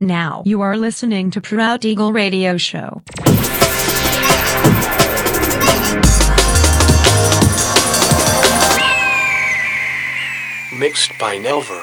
Now you are listening to Proud Eagle Radio Show. Mixed by Nelver.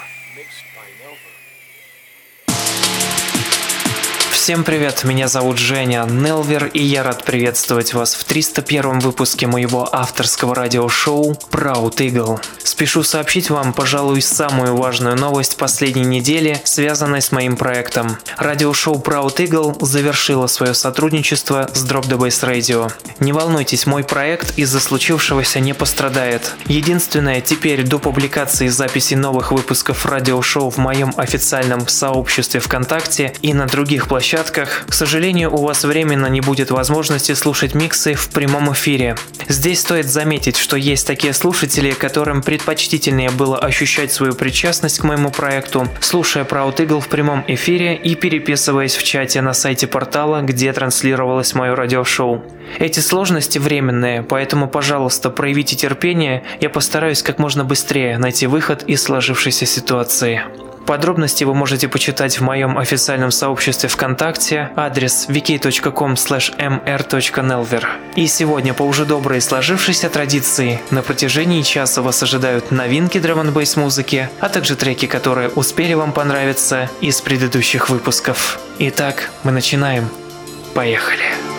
Всем привет, меня зовут Женя Нелвер, и я рад приветствовать вас в 301 выпуске моего авторского радиошоу Proud Eagle. Спешу сообщить вам, пожалуй, самую важную новость последней недели, связанной с моим проектом. Радиошоу Proud Eagle завершило свое сотрудничество с Drop the Bass Radio. Не волнуйтесь, мой проект из-за случившегося не пострадает. Единственное, теперь до публикации записи новых выпусков радиошоу в моем официальном сообществе ВКонтакте и на других площадках к сожалению, у вас временно не будет возможности слушать миксы в прямом эфире. Здесь стоит заметить, что есть такие слушатели, которым предпочтительнее было ощущать свою причастность к моему проекту, слушая Proud Eagle в прямом эфире и переписываясь в чате на сайте портала, где транслировалось мое радиошоу. Эти сложности временные, поэтому, пожалуйста, проявите терпение, я постараюсь как можно быстрее найти выход из сложившейся ситуации. Подробности вы можете почитать в моем официальном сообществе ВКонтакте, адрес wiki.com mr.nelver. И сегодня по уже доброй сложившейся традиции на протяжении часа вас ожидают новинки драм н музыки, а также треки, которые успели вам понравиться из предыдущих выпусков. Итак, мы начинаем. Поехали! Uh,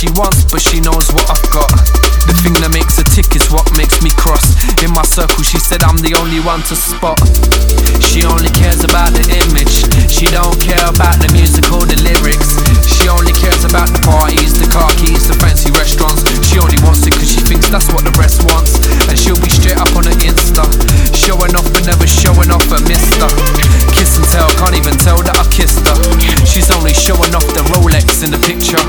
she wants, but she knows what I've got. The thing that makes her tick is what makes me cross. In my circle, she said I'm the only one to spot. She only cares about the image. She don't care about the music or the lyrics. She only cares about the parties, the car keys, the fancy restaurants. She only wants it cause she thinks that's what the rest wants. And she'll be straight up on her Insta. Showing off but never showing off a mister. Kiss and tell, can't even tell that I kissed her. She's only showing off the Rolex in the picture.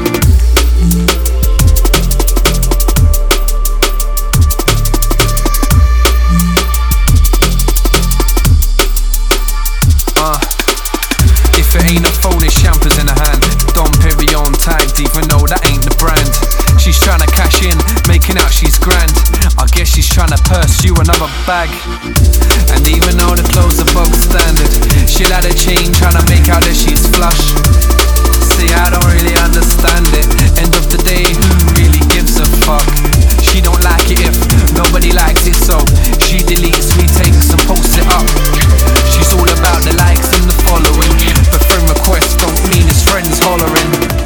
Making out she's grand. I guess she's trying to pursue another bag. And even though the clothes are bog standard, she'll add a chain trying to make out that she's flush. See, I don't really understand it. End of the day, who really gives a fuck? She don't like it if nobody likes it, so she deletes, retakes, and posts it up. She's all about the likes and the following, but friend requests don't mean his friends hollering.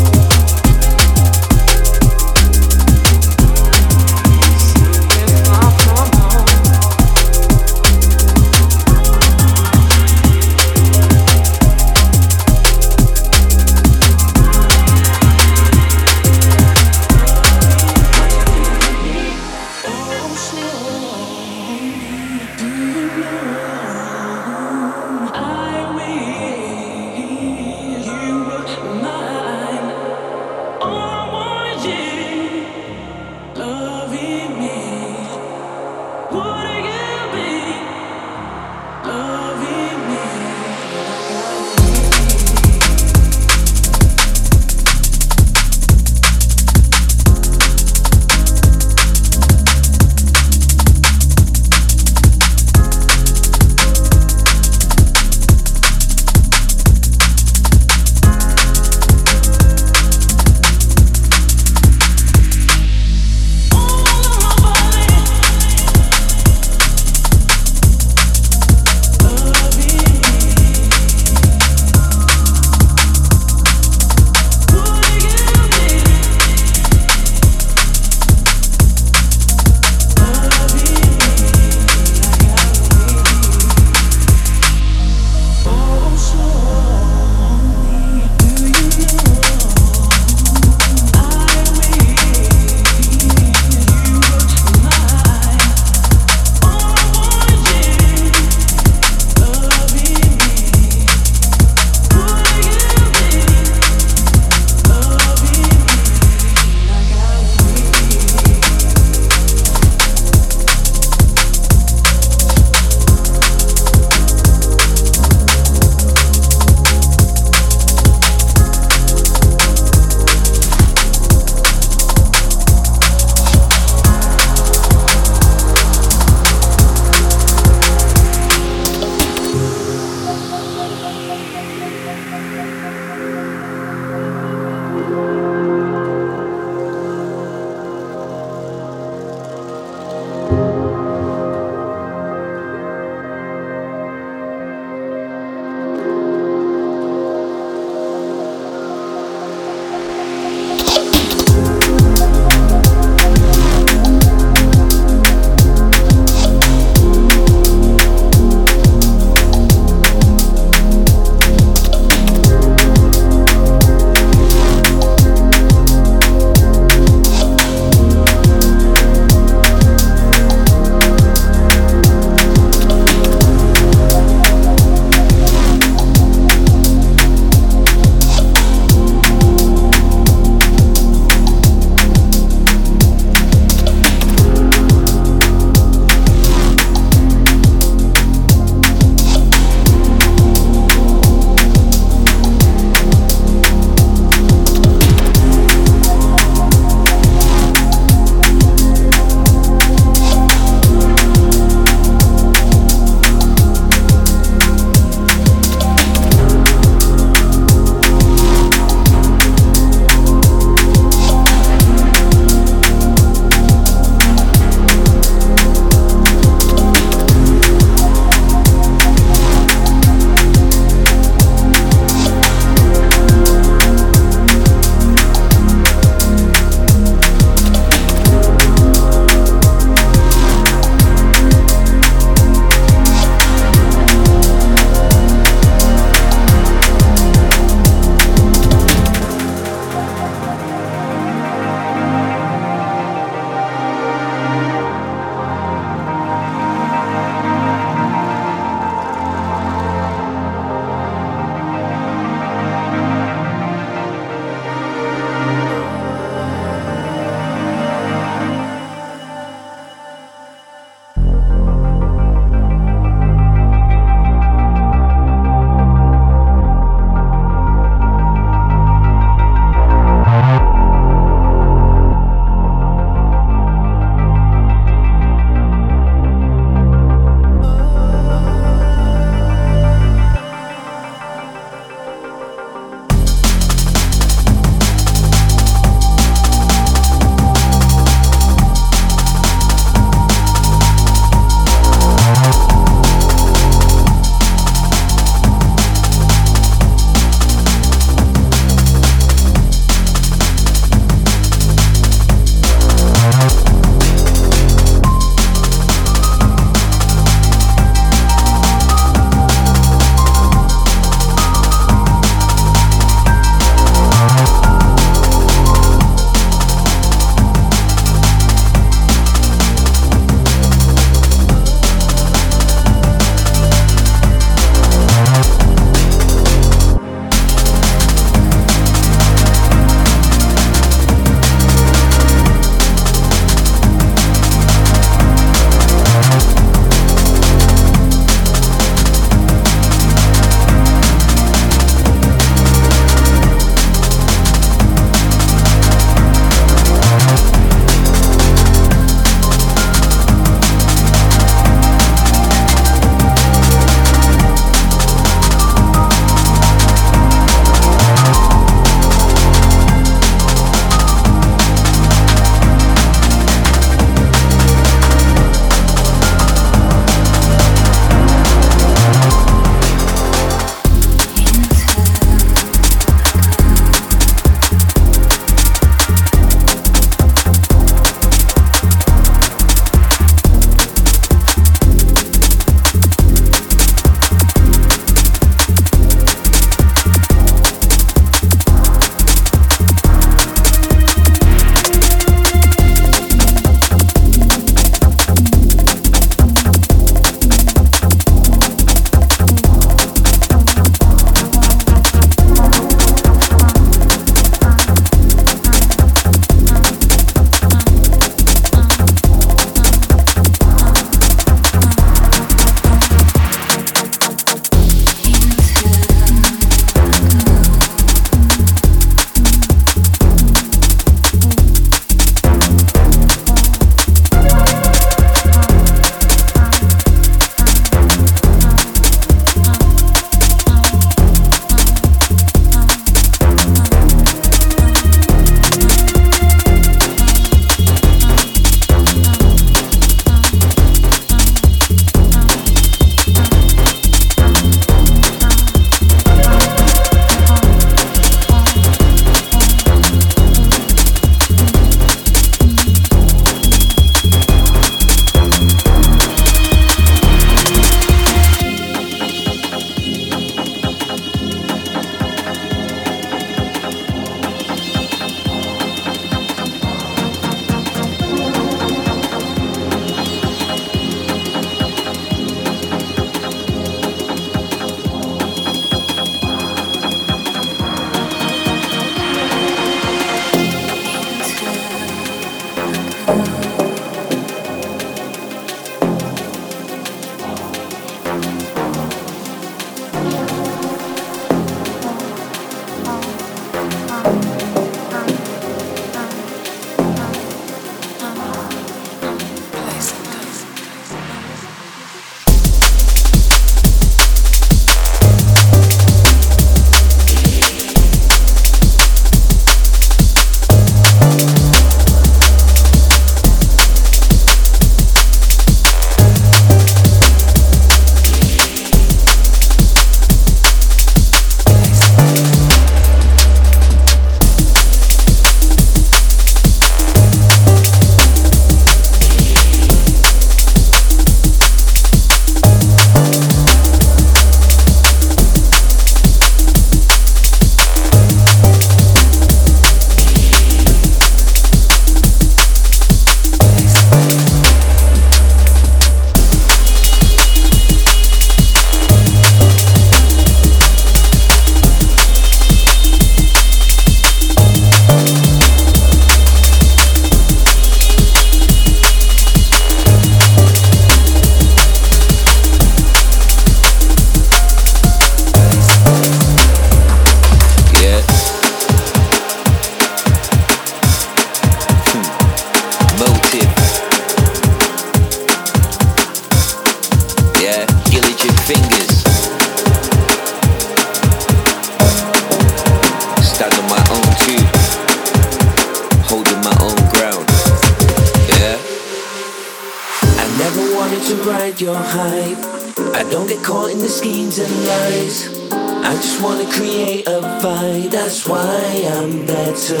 Don't get caught in the schemes and lies. I just wanna create a vibe, that's why I'm better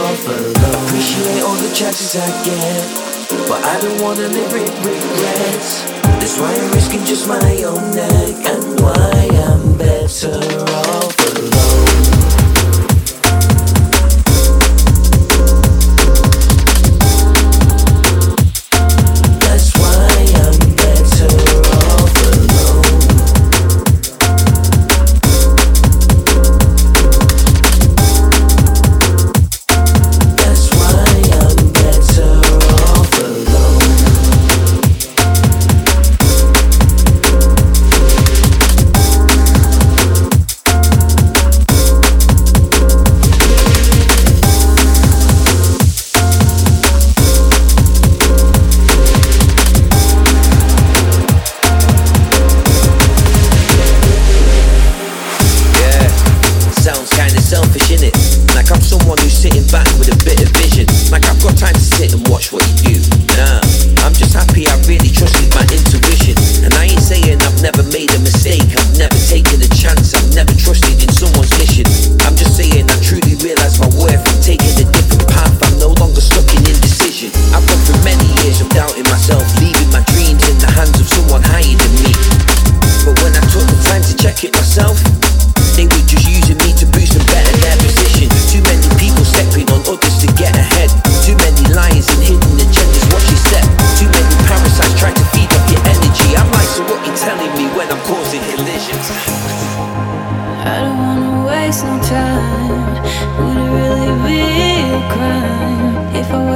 off alone. Appreciate all the chances I get, but I don't wanna live with regrets. That's why I'm risking just my own neck, and why I'm better off alone.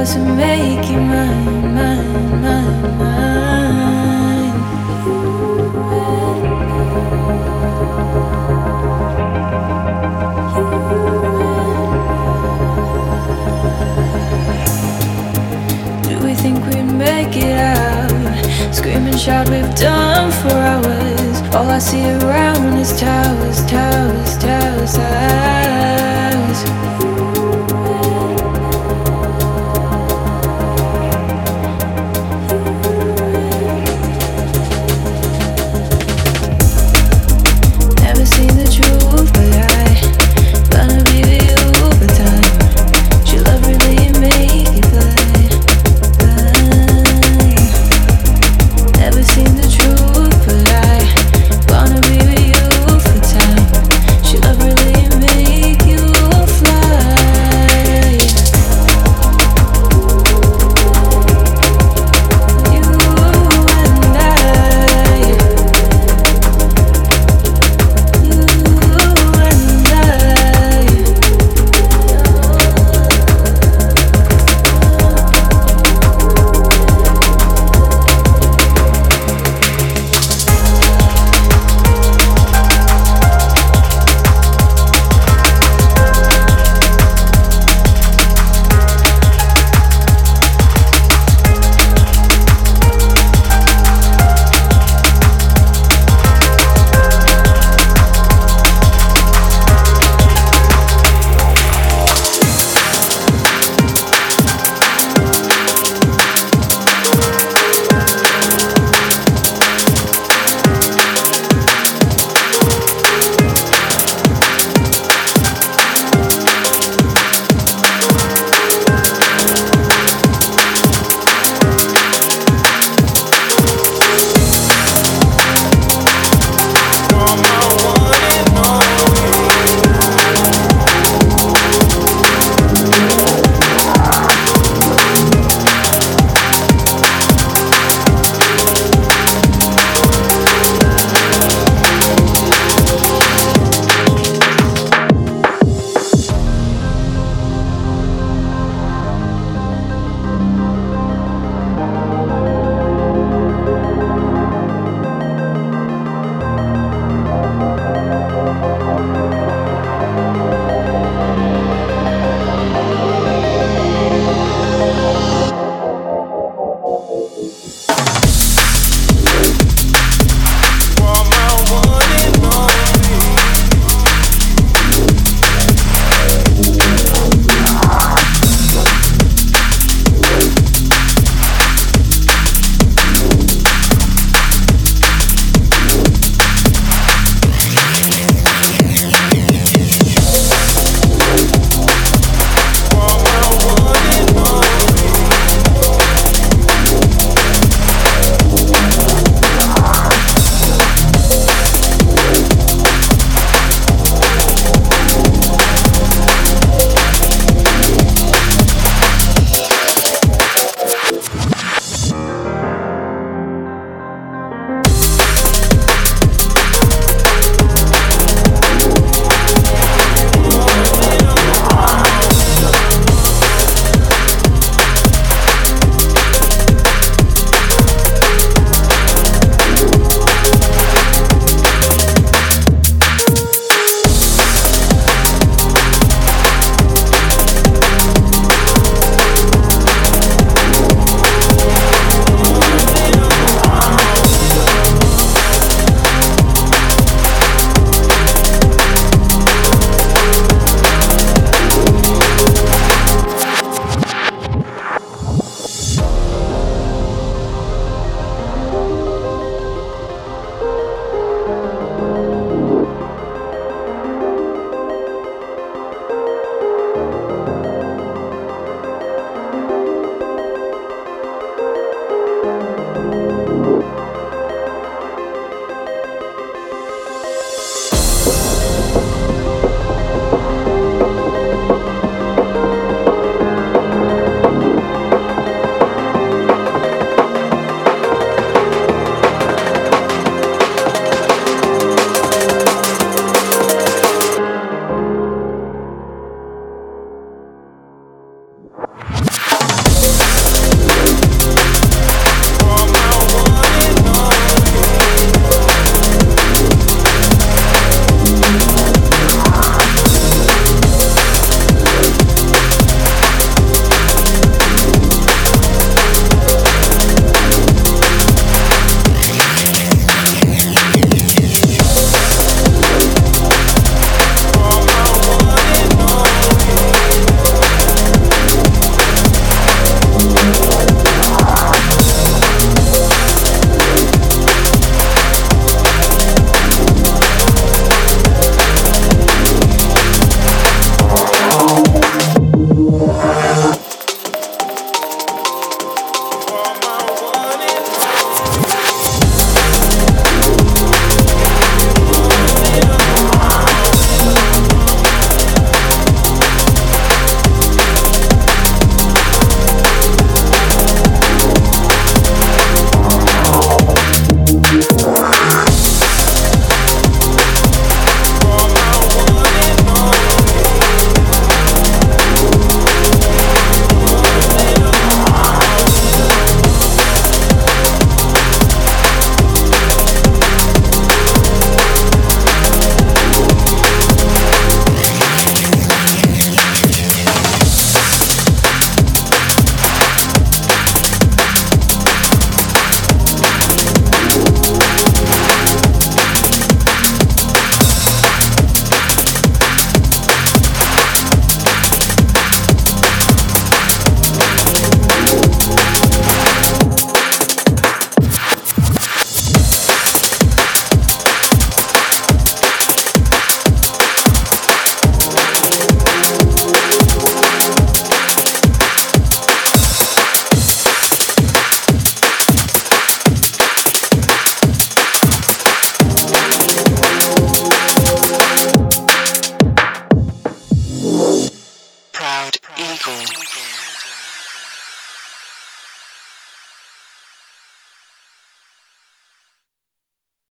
To me.